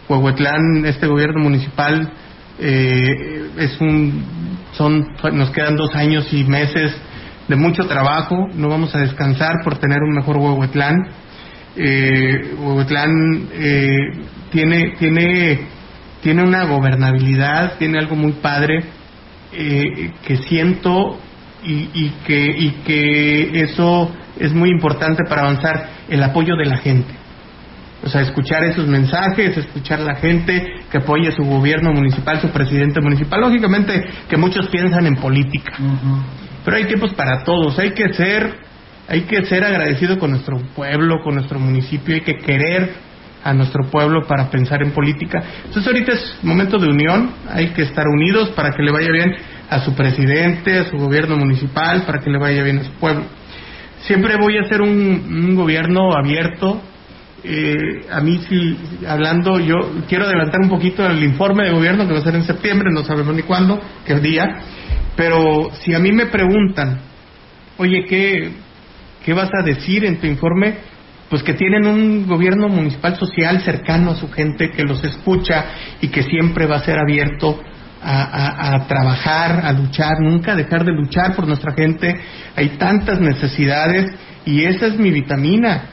Huehuetlán, este gobierno municipal, eh, es un, son, nos quedan dos años y meses de mucho trabajo. No vamos a descansar por tener un mejor Huehuetlán. Eh, Huehuetlán eh, tiene, tiene, tiene una gobernabilidad, tiene algo muy padre eh, que siento y, que, y que eso es muy importante para avanzar, el apoyo de la gente. O sea, escuchar esos mensajes, escuchar a la gente que apoya su gobierno municipal, su presidente municipal. Lógicamente que muchos piensan en política, pero hay tiempos para todos. Hay que ser, hay que ser agradecido con nuestro pueblo, con nuestro municipio, hay que querer a nuestro pueblo para pensar en política. Entonces ahorita es momento de unión, hay que estar unidos para que le vaya bien a su presidente, a su gobierno municipal, para que le vaya bien a su pueblo. Siempre voy a hacer un, gobierno abierto. Eh, a mí, si hablando, yo quiero adelantar un poquito el informe de gobierno que va a ser en septiembre, no sabemos ni cuándo, qué día, pero si a mí me preguntan, oye, ¿qué, qué vas a decir en tu informe? Pues que tienen un gobierno municipal social cercano a su gente, que los escucha y que siempre va a ser abierto a, trabajar, a luchar, nunca dejar de luchar por nuestra gente. Hay tantas necesidades y esa es mi vitamina.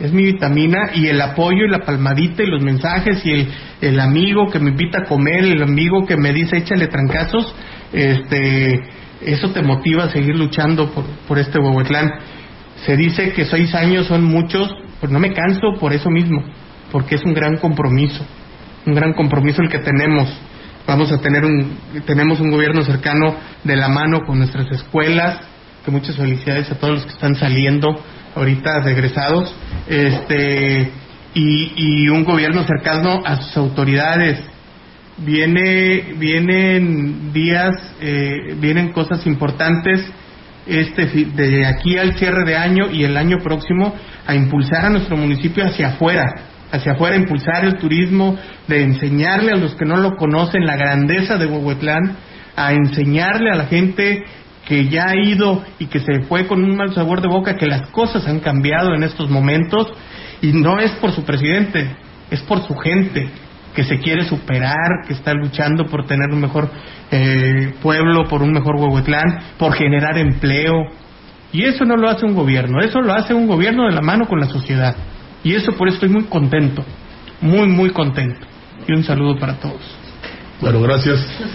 Es mi vitamina y el apoyo y la palmadita y los mensajes y el, el amigo que me invita a comer, el amigo que me dice échale trancazos, este, eso te motiva a seguir luchando por, por este Huehuetlán. Se dice que seis años son muchos, pues no me canso por eso mismo, porque es un gran compromiso, un gran compromiso el que tenemos. Vamos a tener un, tenemos un gobierno cercano de la mano con nuestras escuelas, que muchas felicidades a todos los que están saliendo ahorita regresados, este, y, y un gobierno cercano a sus autoridades. Viene, vienen días, eh, vienen cosas importantes este de aquí al cierre de año y el año próximo a impulsar a nuestro municipio hacia afuera, hacia afuera, impulsar el turismo, de enseñarle a los que no lo conocen la grandeza de Huehuetlán, a enseñarle a la gente que ya ha ido y que se fue con un mal sabor de boca que las cosas han cambiado en estos momentos. Y no es por su presidente, es por su gente, que se quiere superar, que está luchando por tener un mejor eh, pueblo, por un mejor Huehuetlán, por generar empleo. Y eso no lo hace un gobierno, eso lo hace un gobierno de la mano con la sociedad. Y eso por eso estoy muy contento, muy, muy contento. Y un saludo para todos. Bueno, gracias. Nos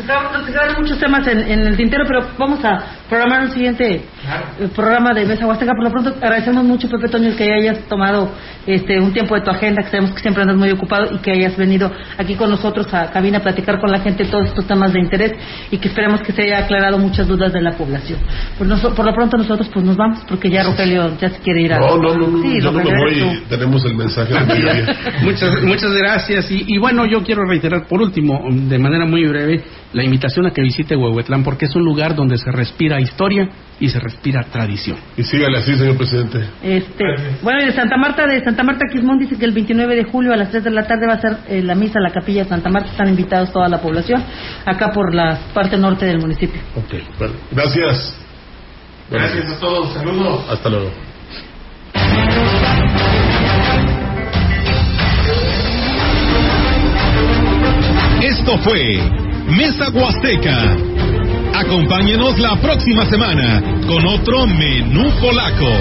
quedan, muchos temas en, el tintero, pero vamos a programar un siguiente eh, programa de Mesa Huasteca. Por lo pronto, agradecemos mucho, Pepe Toño, que hayas tomado este un tiempo de tu agenda, que sabemos que siempre andas muy ocupado y que hayas venido aquí con nosotros a cabina a platicar con la gente todos estos temas de interés y que esperemos que se haya aclarado muchas dudas de la población. Por, por lo pronto, nosotros pues nos vamos, porque ya Rogelio ya se quiere ir a... No, no, no, sí, yo no me voy tenemos el mensaje de muchas, muchas gracias. Y, y bueno, yo quiero reiterar por último, de manera muy breve la invitación a que visite Huehuetlán porque es un lugar donde se respira historia y se respira tradición. Y sígale así, señor presidente. Este, bueno, y de Santa Marta, de Santa Marta Quismón dice que el 29 de julio a las 3 de la tarde va a ser eh, la misa en la capilla de Santa Marta. Están invitados toda la población, acá por la parte norte del municipio. Ok, bueno, gracias. Gracias a todos, saludos. Hasta luego. Esto fue Mesa Huasteca. Acompáñenos la próxima semana con otro menú polaco.